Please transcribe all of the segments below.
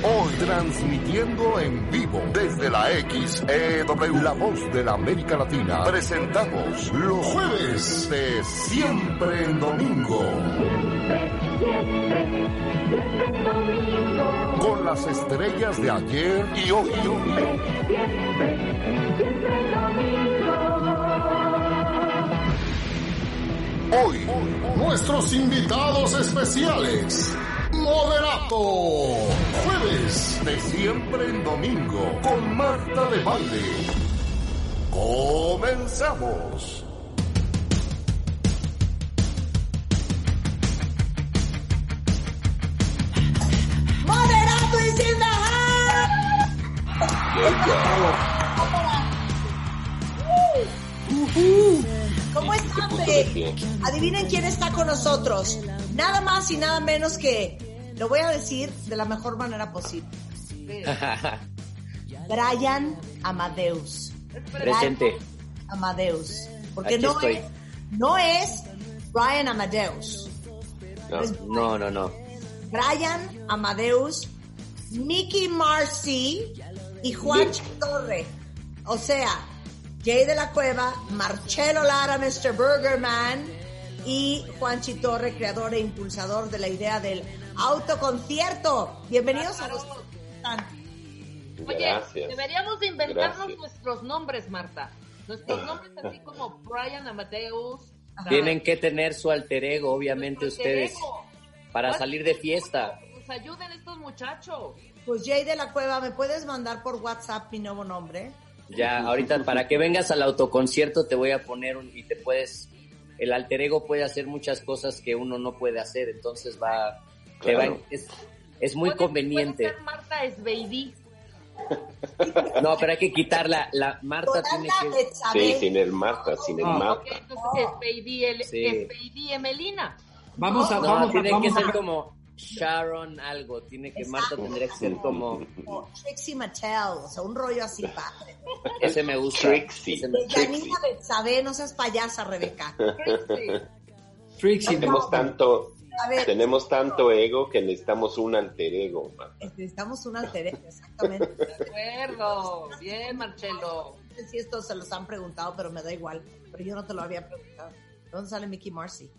Hoy transmitiendo en vivo desde la XEW, la voz de la América Latina, presentamos los jueves de Siempre en Domingo. Con las estrellas de ayer y hoy. Hoy, nuestros invitados especiales. Moderato. Jueves de siempre en domingo con Marta de Valle. Comenzamos. Moderato is in the house. ¿Cómo están? Pe? Adivinen quién está con nosotros. Nada más y nada menos que lo voy a decir de la mejor manera posible. Brian Amadeus. Presente. Amadeus. Porque Aquí no estoy. es, no es Brian Amadeus. No, no, no, no. Brian Amadeus, Mickey Marcy y Juan Torre. O sea, Jay de la Cueva, Marcelo Lara, Mr. Burgerman y Juan Torre, creador e impulsador de la idea del autoconcierto. Bienvenidos a los... Oye, Gracias. deberíamos de inventarnos Gracias. nuestros nombres, Marta. Nuestros nombres así como Brian Amadeus. Tienen que tener su alter ego, obviamente ustedes, ego. para ¿Cuál? salir de fiesta. Nos ayuden estos muchachos. Pues Jay de la Cueva, ¿me puedes mandar por WhatsApp mi nuevo nombre? Ya, ahorita para que vengas al autoconcierto te voy a poner un, y te puedes, el alter ego puede hacer muchas cosas que uno no puede hacer, entonces va, es, es muy Puede- conveniente. puede ser Marta es baby. No, pero hay que quitarla, la Marta tiene que. Sí, sin el Marta, sin el Marta. entonces es baby, el, Sí. es baby Emelina. Vamos a, no, vamos a, tiene que vamos ser a- como Sharon algo, tiene que, Marta tendría que ser como, Trixie Mattel, o sea, un rollo así padre. ese me gusta. Trixie. ese me- no seas payasa, Rebeca. Trixie. Trixie. Tenemos tanto, A ver, tenemos tanto ego que necesitamos un alter ego, Marta. necesitamos un alter ego, exactamente. De acuerdo. Bien, Marcelo. No sé si esto se los han preguntado, pero me da igual. Pero yo no te lo había preguntado. ¿De ¿Dónde sale Mickey Marcy?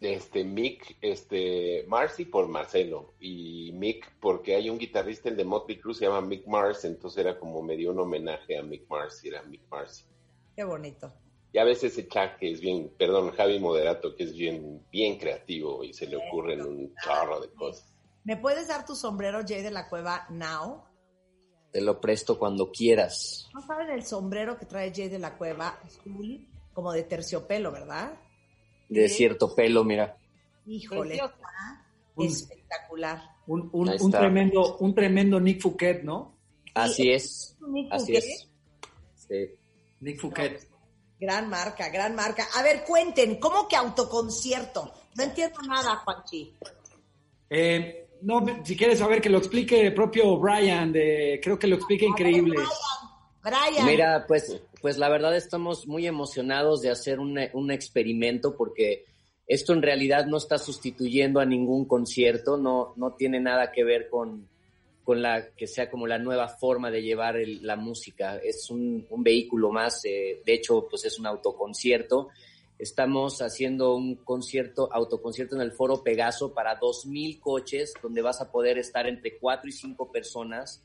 Este, Mick, este, Marcy por Marcelo y Mick porque hay un guitarrista, el de Motley Crue, se llama Mick Mars, entonces era como medio un homenaje a Mick Marcy, era Mick Marcy. Qué bonito. Y a veces Chuck, que es bien, perdón, Javi Moderato, que es bien, bien creativo y se le ocurren un chorro de cosas. ¿Me puedes dar tu sombrero, Jay de la Cueva, now? Te lo presto cuando quieras. ¿No saben el sombrero que trae Jay de la Cueva? Azul, como de terciopelo, ¿verdad? De cierto pelo, mira. Híjole, está Un- espectacular. Un, un- un tremendo, un tremendo Nick Fouquet, ¿no? Así es. Nick Así Fouquet. es. Sí. Nick Fouquet. Gran marca, gran marca. A ver, cuenten, ¿cómo que autoconcierto? No entiendo nada, Juanchi. Eh, no, si quieres saber que lo explique el propio Brian, de, creo que lo explica increíble. Brian, Mira, pues, pues la verdad estamos muy emocionados de hacer un, experimento porque esto en realidad no está sustituyendo a ningún concierto, no, no tiene nada que ver con, con la que sea como la nueva forma de llevar la música. Es un, un vehículo más, eh, de hecho, pues es un autoconcierto. Estamos haciendo un concierto, autoconcierto en el Foro Pegaso para 2.000 coches, donde vas a poder estar entre 4 y 5 personas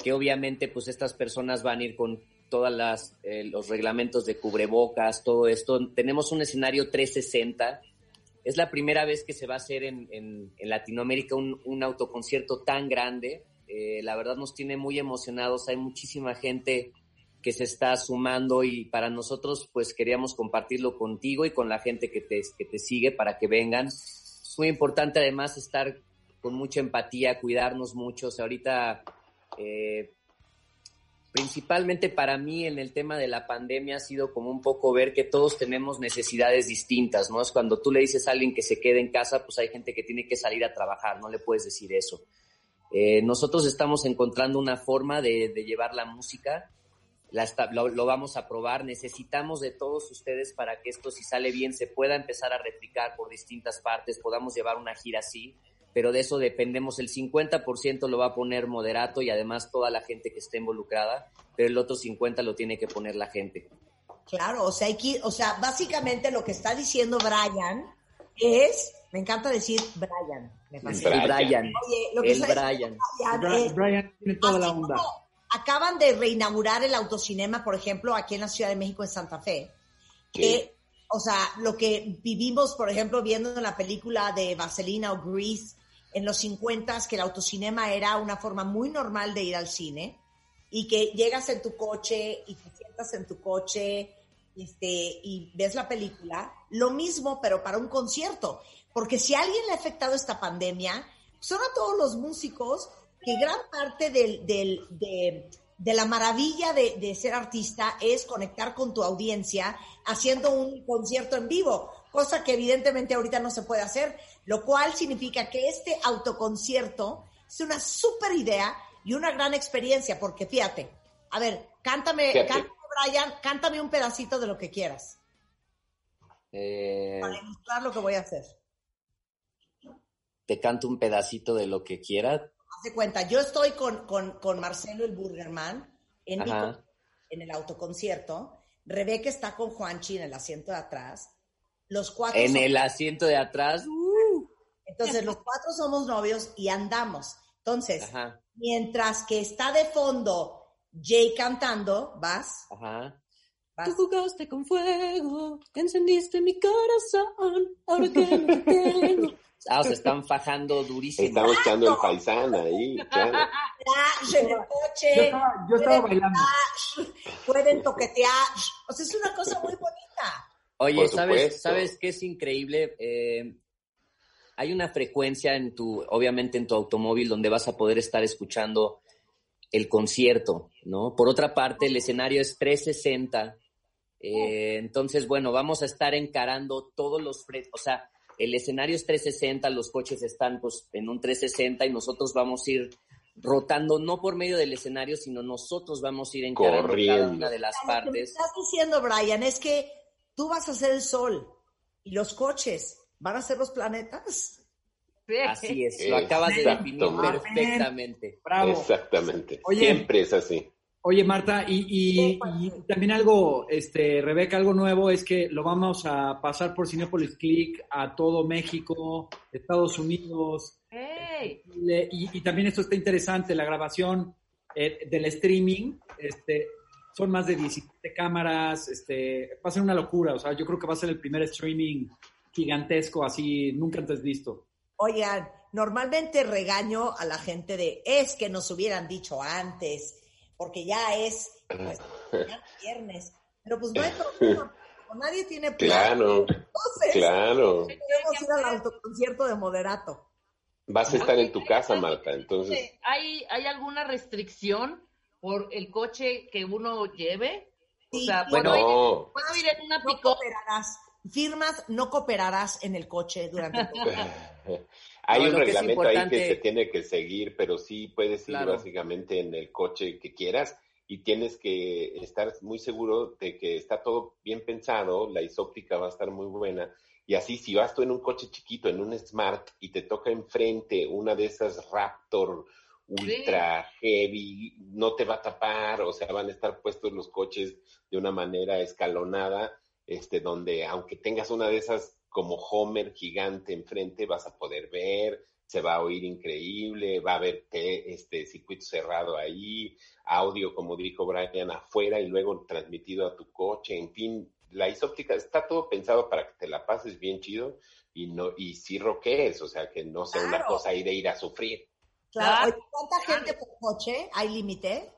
que obviamente pues estas personas van a ir con todas las eh, los reglamentos de cubrebocas, todo esto. Tenemos un escenario 360. Es la primera vez que se va a hacer en, en- en Latinoamérica un, un autoconcierto tan grande. Eh, la verdad nos tiene muy emocionados. Hay muchísima gente que se está sumando y para nosotros pues queríamos compartirlo contigo y con la gente que te, que te sigue para que vengan. Es muy importante además estar con mucha empatía, cuidarnos mucho. O sea, ahorita, eh, principalmente para mí en el tema de la pandemia ha sido como un poco ver que todos tenemos necesidades distintas, ¿no? Es cuando tú le dices a alguien que se quede en casa, pues hay gente que tiene que salir a trabajar, no le puedes decir eso. Eh, nosotros estamos encontrando una forma de, llevar la música, la lo vamos a probar, necesitamos de todos ustedes para que esto, si sale bien, se pueda empezar a replicar por distintas partes, podamos llevar una gira así, pero de eso dependemos, el 50% lo va a poner Moderato y además toda la gente que esté involucrada, pero el otro 50% lo tiene que poner la gente. Claro, o sea, hay que, o sea, básicamente lo que está diciendo Brian es, me encanta decir Brian, me fascina. El Brian, Oye, lo que el Brian. Brian Bra- es- Brian tiene toda la onda. acaban de reinaugurar el autocinema, por ejemplo, aquí en la Ciudad de México, en Santa Fe. Que, o sea, lo que vivimos, por ejemplo, viendo en la película de Vaselina o Grease en los 50 que el autocinema era una forma muy normal de ir al cine y que llegas en tu coche y te sientas en tu coche este, y ves la película, lo mismo, pero para un concierto. Porque si a alguien le ha afectado esta pandemia, son a todos los músicos que gran parte del, de, la maravilla de ser artista es conectar con tu audiencia haciendo un concierto en vivo, cosa que evidentemente ahorita no se puede hacer, lo cual significa que este autoconcierto es una súper idea y una gran experiencia, porque fíjate, a ver, cántame, Fíjate. cántame, Brian, cántame un pedacito de lo que quieras Eh, para ilustrar lo que voy a hacer. te canto un pedacito de lo que quiera. Haz de cuenta, yo estoy con, con, con Marcelo el Burgerman en, en el autoconcierto. Rebeca está con Juanchi en el asiento de atrás. Los cuatro En el asiento de atrás. uh, Entonces, los cuatro somos novios y andamos. Entonces, Ajá, mientras que está de fondo Jay cantando, vas, ajá. vas. Tú jugaste con fuego, encendiste mi corazón, ahora que te tengo. Ah, o sea, están fajando durísimo. Estamos echando el paisán ahí, claro. Flash en el Yo coche, estaba, yo estaba pueden bailando. flash, pueden toquetear. O sea, es una cosa muy bonita. Oye, ¿sabes. ¿sabes qué es increíble? Eh, hay una frecuencia en tu, obviamente en tu automóvil donde vas a poder estar escuchando el concierto, ¿no? Por otra parte, el escenario es 360. eh, entonces, bueno, vamos a estar encarando todos los, fre- o sea, el escenario es 360, los coches están pues en un 360 y nosotros vamos a ir rotando no por medio del escenario, sino nosotros vamos a ir encarando cada Corriendo. una de las Lo que me partes. estás diciendo, Brian, es que tú vas a ser el sol y los coches van a ser los planetas. Sí. Así es, lo acabas de definir perfectamente. Bravo. Exactamente. Oye. Siempre es así. Oye, Marta, y, y- Sí, y también algo, este, Rebeca, algo nuevo es que lo vamos a pasar por Cinepolis Click a todo México, Estados Unidos, ¡Ey! Le- y, y también esto está interesante, la grabación eh, del streaming, este, son más de 17 cámaras, este, va a ser una locura, o sea, yo creo que va a ser el primer streaming gigantesco así, nunca antes visto. Oigan, normalmente regaño a la gente de es que nos hubieran dicho antes, porque ya es pues, ya es viernes. Pero pues no hay problema, nadie tiene plan. Claro, Entonces, claro. podemos ir al autoconcierto de moderato. Vas a estar en tu casa, Marta, entonces. ¿Hay, ¿Hay alguna restricción por el coche que uno lleve? O sea, bueno, ¿puedo, ir, No, puedo ir en una No pick cooperarás. Firmas, no cooperarás en el coche durante el hay No, un lo que reglamento ahí que se tiene que seguir, pero sí puedes ir Claro. básicamente en el coche que quieras y tienes que estar muy seguro de que está todo bien pensado, la isóptica va a estar muy buena. Y así, si vas tú en un coche chiquito, en un Smart, y te toca enfrente una de esas Raptor ultra heavy, no te va a tapar, o sea, van a estar puestos los coches de una manera escalonada, este, donde aunque tengas una de esas como Homer gigante enfrente, vas a poder ver, se va a oír increíble, va a haber te- este circuito cerrado ahí, audio, como dijo Brian, afuera y luego transmitido a tu coche, en fin, la isóptica está todo pensado para que te la pases bien chido y no y sí roquees, o sea, que no sea una cosa ahí de ir a sufrir. Claro. Oye, ¿Cuánta gente por coche? ¿Hay límite?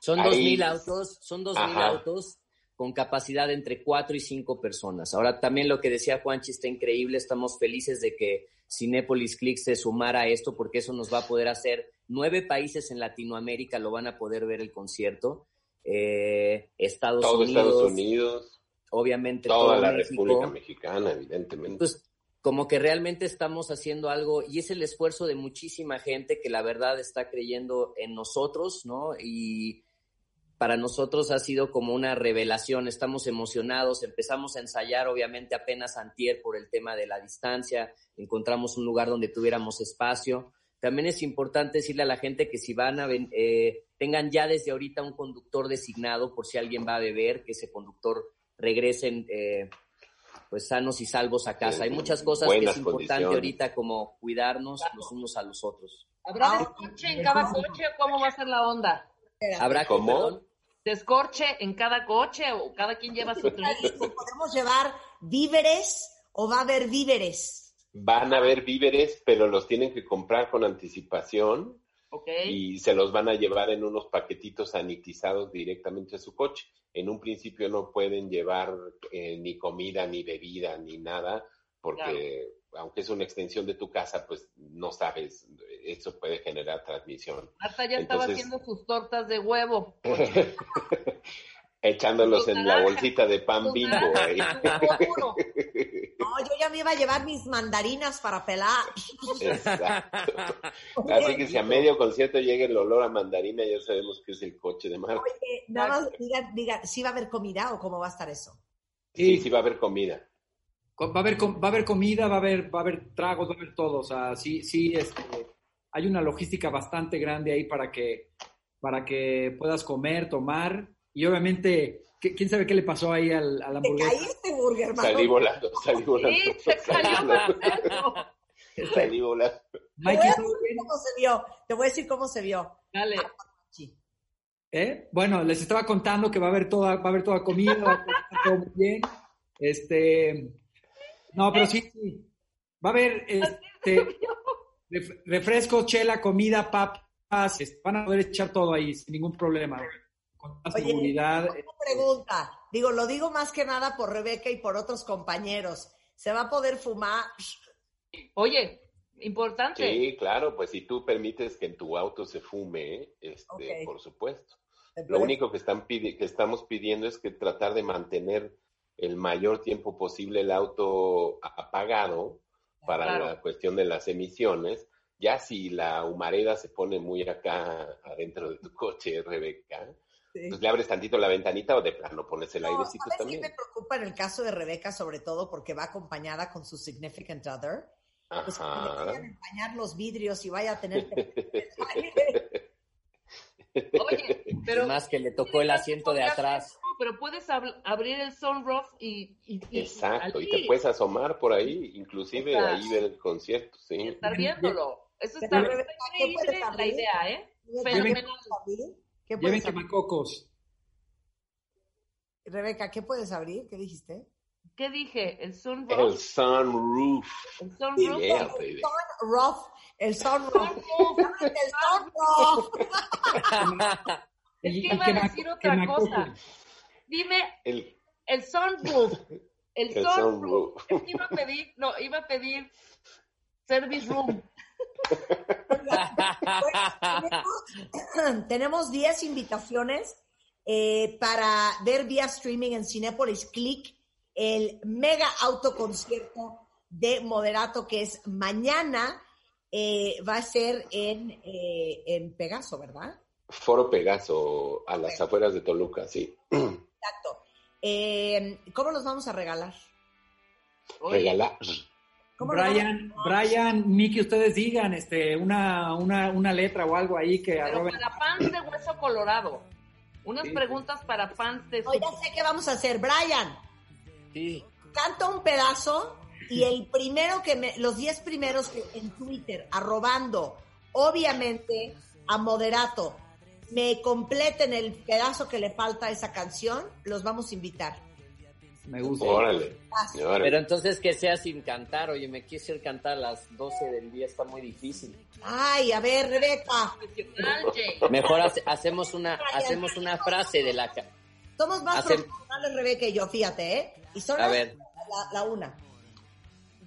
Son dos mil autos, son dos mil autos con capacidad entre cuatro y cinco personas. Ahora también lo que decía Juanchi está increíble, estamos felices de que Cinépolis Click se sumara a esto, porque eso nos va a poder hacer, nueve países en Latinoamérica lo van a poder ver el concierto, eh, Estados Todo Unidos. Estados Unidos, Obviamente toda todo la México. República Mexicana, evidentemente. Pues como que realmente estamos haciendo algo y es el esfuerzo de muchísima gente que la verdad está creyendo en nosotros, ¿no? Y para nosotros ha sido como una revelación, estamos emocionados, empezamos a ensayar obviamente apenas antier por el tema de la distancia, encontramos un lugar donde tuviéramos espacio. También es importante decirle a la gente que si van a eh, tengan ya desde ahorita un conductor designado por si alguien va a beber, que ese conductor regresen eh, pues sanos y salvos a casa. Hay muchas cosas que es importante ahorita como cuidarnos los unos a los otros. ¿Habrá Ah, descorche en cada coche o cómo va a ser la onda? Habrá ¿Cómo? ¿Descorche en cada coche o cada quien lleva su trinito? ¿Podemos llevar víveres o va a haber víveres? Van a haber víveres, pero los tienen que comprar con anticipación Y se los van a llevar en unos paquetitos sanitizados directamente a su coche. En un principio no pueden llevar eh, ni comida, ni bebida, ni nada, porque aunque es una extensión de tu casa, pues no sabes, eso puede generar transmisión. Marta ya estaba haciendo sus tortas de huevo. Echándolos en la bolsita de pan bimbo. ¿eh? No, yo ya me iba a llevar mis mandarinas para pelar. Exacto. Así que si a medio concierto llega el olor a mandarina, ya sabemos que es el coche de Marta. Oye, nada más digan, digan, ¿sí va a haber comida o cómo va a estar eso? Sí, sí va a haber comida. Va a haber, com- va a haber comida, va a haber, va a haber tragos, va a haber todo. O sea, sí, sí, este, hay una logística bastante grande ahí para que, para que puedas comer, tomar. Y obviamente, ¿qué- ¿quién sabe qué le pasó ahí al, a la Te hamburguesa? caíste, Burger Man. Salí volando, salí volando. Sí, se salió Salí volando. Salí volando. Te voy a cómo se vio. Te voy a decir cómo se vio. Dale. Sí. ¿Eh? Bueno, les estaba contando que va a haber toda, va a haber toda comida, va a estar todo muy bien. Este, no, pero sí, sí. Va a haber este, ref- refrescos, chela, comida, papas, este, van a poder echar todo ahí sin ningún problema. Con Oye, seguridad. Una pregunta. Digo, lo digo más que nada por Rebeca y por otros compañeros. ¿Se va a poder fumar? Oye, importante. Sí, claro, pues si tú permites que en tu auto se fume, este, por supuesto. Lo único que, están pidi- que estamos pidiendo es que tratar de mantener el mayor tiempo posible el auto apagado para Claro. la cuestión de las emisiones. Ya si la humareda se pone muy acá adentro de tu coche, Rebeca, Sí. pues le abres tantito la ventanita o de plano pones el No, airecito ¿sabes también. me preocupa en el caso de Rebeca, sobre todo porque va acompañada con su significant other? Pues que le Ajá. vayan a empañar los vidrios y vaya a tener que... Oye, pero. más que le tocó el asiento de atrás. No, pero puedes ab- abrir el sunroof y. y, y- Exacto, y te puedes asomar por ahí, inclusive Exacto. ahí ver el concierto, y sí. estar viéndolo. Eso está, Rebeca, está ¿qué puedes increíble la idea, ¿eh? Fenomenal. ¿Qué. Rebeca, ¿qué puedes abrir? ¿Qué dijiste? ¿Qué dije? El El sunroof. sunroof. El sunroof. Yeah, El sunroof, el sunroof, Sunroof. el sunroof. Es que iba a decir otra cosa. Dime El, el sunroof. El, el sunroof. sunroof. Es que iba a pedir, no, iba a pedir service room. Tenemos, tenemos 10 invitaciones eh, para ver vía streaming en Cinepolis Click el mega autoconcierto de Moderato que es mañana. eh, va a ser en, eh, en Pegaso, ¿verdad? Foro Pegaso, a las afueras de Toluca, sí. Exacto. Eh, ¿Cómo los vamos a regalar? Regalar. ¿Cómo los Brian, Brian, Miki, ustedes digan este, una, una, una letra o algo ahí que pero arroben. para fans de Hueso Colorado. Unas Sí. preguntas para fans de No, ya sé qué vamos a hacer. Brian, Sí. canta un pedazo y el primero que me, los 10 primeros que en Twitter, arrobando, obviamente, a Moderato, me completen el pedazo que le falta a esa canción, los vamos a invitar. Me gusta. Órale. Pero entonces que sea sin cantar, oye, me quise cantar a las 12 del día, está muy difícil. Ay, a ver, Rebeca. Mejor hace- hacemos una hacemos una frase de la somos más Hacen- profesionales, Rebeca y yo, fíjate, ¿eh? Y son A las- ver. La, la una.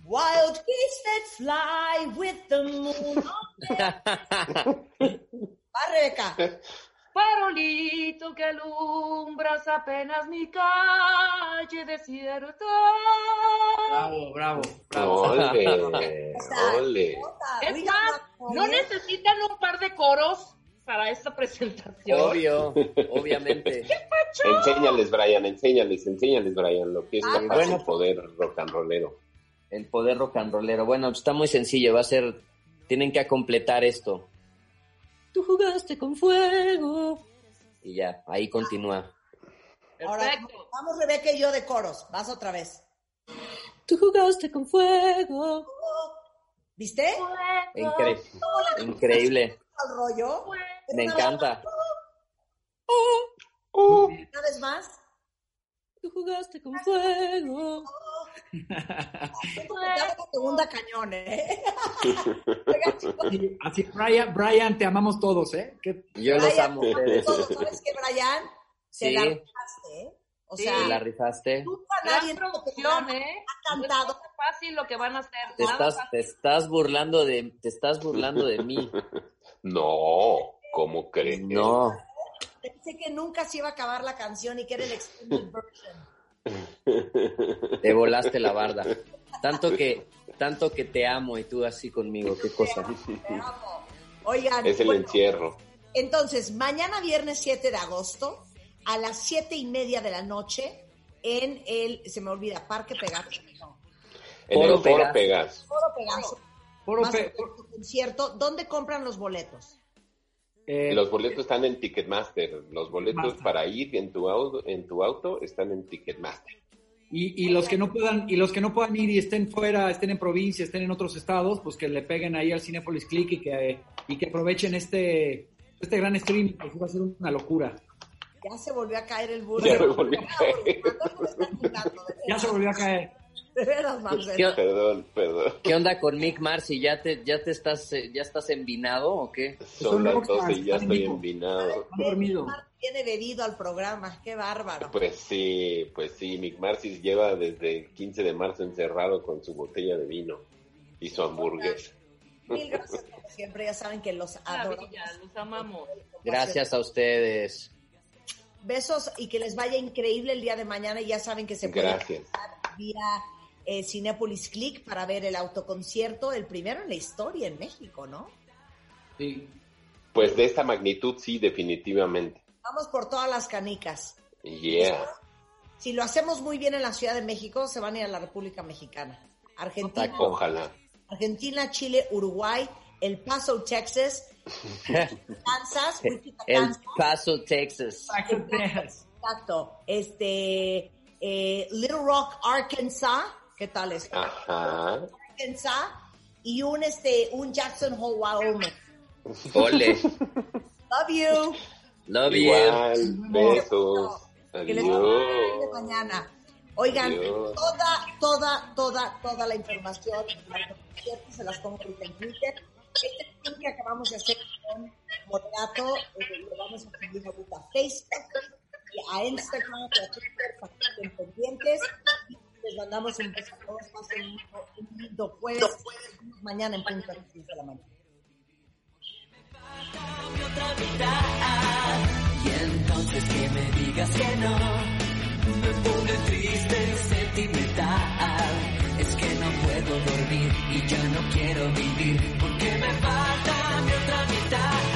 Wild geese that fly with the moon. Va, Rebeca. Farolito que alumbras apenas mi calle desierta. Bravo, bravo, bravo. Ole, ole. Es más, no necesitan un par de coros para esta presentación. Obvio, obviamente. Enséñales, Brian, enséñales, enséñales, Brian, lo que es Ah, capaz bueno. el poder rock and rollero. El poder rock and rollero. Bueno, está muy sencillo. Va a ser. Tienen que completar esto. Tú jugaste con fuego. Y ya, ahí continúa. Ahora, Perfecto. vamos Rebeca y yo de coros. Vas otra vez. Tú jugaste con fuego. ¿Viste? Incre- increíble. Al rollo. Me encanta. Una vez más. Tú jugaste con fuego. La segunda cañón, ¿eh? Oigan, Así, Brian, Brian, te amamos todos, ¿eh? Que- Yo los Brian, amo a ustedes. todos, ¿Sabes qué, Brian? Se Sí. la rifaste, ¿eh? O Sí. sea, ¿Te la rifaste? nunca nadie producción, ¿eh? ha No cantado. es nada fácil lo que van a hacer. Te estás, te estás burlando de, te estás burlando de mí. No, ¿cómo crees? No. Pensé que nunca se iba a acabar la canción y que era el extended version. Te volaste la barda. Tanto que, tanto que te amo y tú así conmigo, qué cosa. Te amo. Oigan, Es el bueno, encierro. entonces, mañana viernes 7 de agosto, a las 7 y media de la noche, en el, se me olvida, Parque Pegaso. No, En Foro el Foro Pegaso. Foro Pegaso. Foro Pe- concierto. ¿Dónde compran los boletos? Eh, Los boletos están en Ticketmaster. Los boletos Master. para ir en tu auto, en tu auto están en Ticketmaster. y, y los que no puedan y los que no puedan ir y estén fuera, estén en provincia, estén en otros estados, pues que le peguen ahí al Cinepolis Click y que y que aprovechen este este gran stream, que va a ser una locura. Ya se volvió a caer el burro. Ya me volvió a caer. Ya se volvió a caer. De veras, Marcelo. ¿Qué, Perdón, perdón. qué onda con Mick Marcy? ¿Ya te, ya te estás, eh, ya estás envinado o qué? Son Son las rockstars, 12 y ya estoy envinado. Dormido. Viene bebido al programa. Qué bárbaro. Pues sí, pues sí, Mick Marcis lleva desde el 15 de marzo encerrado con su botella de vino y su hamburguesa. Mil gracias como siempre. Ya saben que los adoro. Maravilla, los amamos. Gracias a ustedes. Besos y que les vaya increíble el día de mañana. Y ya saben que se puede Gracias. vía eh, Cinepolis Click para ver el autoconcierto, el primero en la historia en México, ¿no? Sí. Pues de esta magnitud sí, definitivamente. Vamos por todas las canicas. Yeah. Si lo hacemos muy bien en la Ciudad de México, se van a ir a la República Mexicana. Argentina, Ojalá. Argentina, Chile, Uruguay, El Paso, Texas, Kansas, Wichita, El Kansas, Paso, Texas. exacto, este, eh, Little Rock, Arkansas, ¿qué tal es? Ajá. Arkansas y un este, un Jackson Hole, Wyoming. Ole. Love you. Love you. Besos. Que les de Adiós. mañana. Oigan, Adiós. toda, toda, toda, toda la información se las pongo ahorita en Twitter. Este que acabamos de hacer con Moderato, eh, lo vamos a subir ahorita a Facebook y a Instagram y a Twitter para que estén pendientes. Y les mandamos un beso a todos. Pasen un lindo- jueves. Mañana en punto a las 10 de la mañana. Y entonces que me digas que no, me pone triste, sentimental. Es que no puedo dormir y ya no quiero vivir porque me falta mi otra mitad.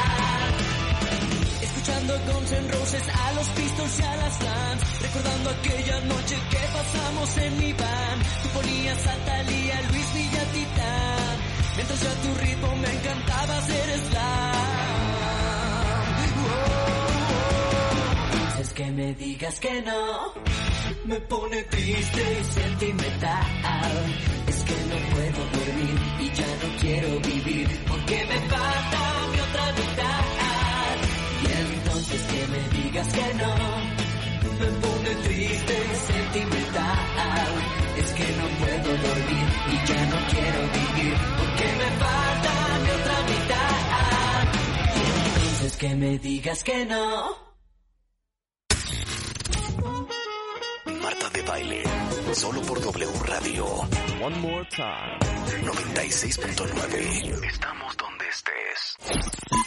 Escuchando Guns N' Roses a los Pistols y a las Flans, recordando aquella noche que pasamos en mi van. Tú ponías a Thalía, Luis Villatita, mientras yo a tu ritmo me encantaba hacer slam. Es que me digas que no, me pone triste y sentimental. Es que no puedo dormir y ya no quiero vivir porque me falta digas que no, me pone triste y sentimental. Es que no puedo dormir y ya no quiero vivir porque me falta mi otra mitad. Y entonces que me digas que no. Marta de baile. Solo por W Radio. One more time. 96.9. Estamos donde estés.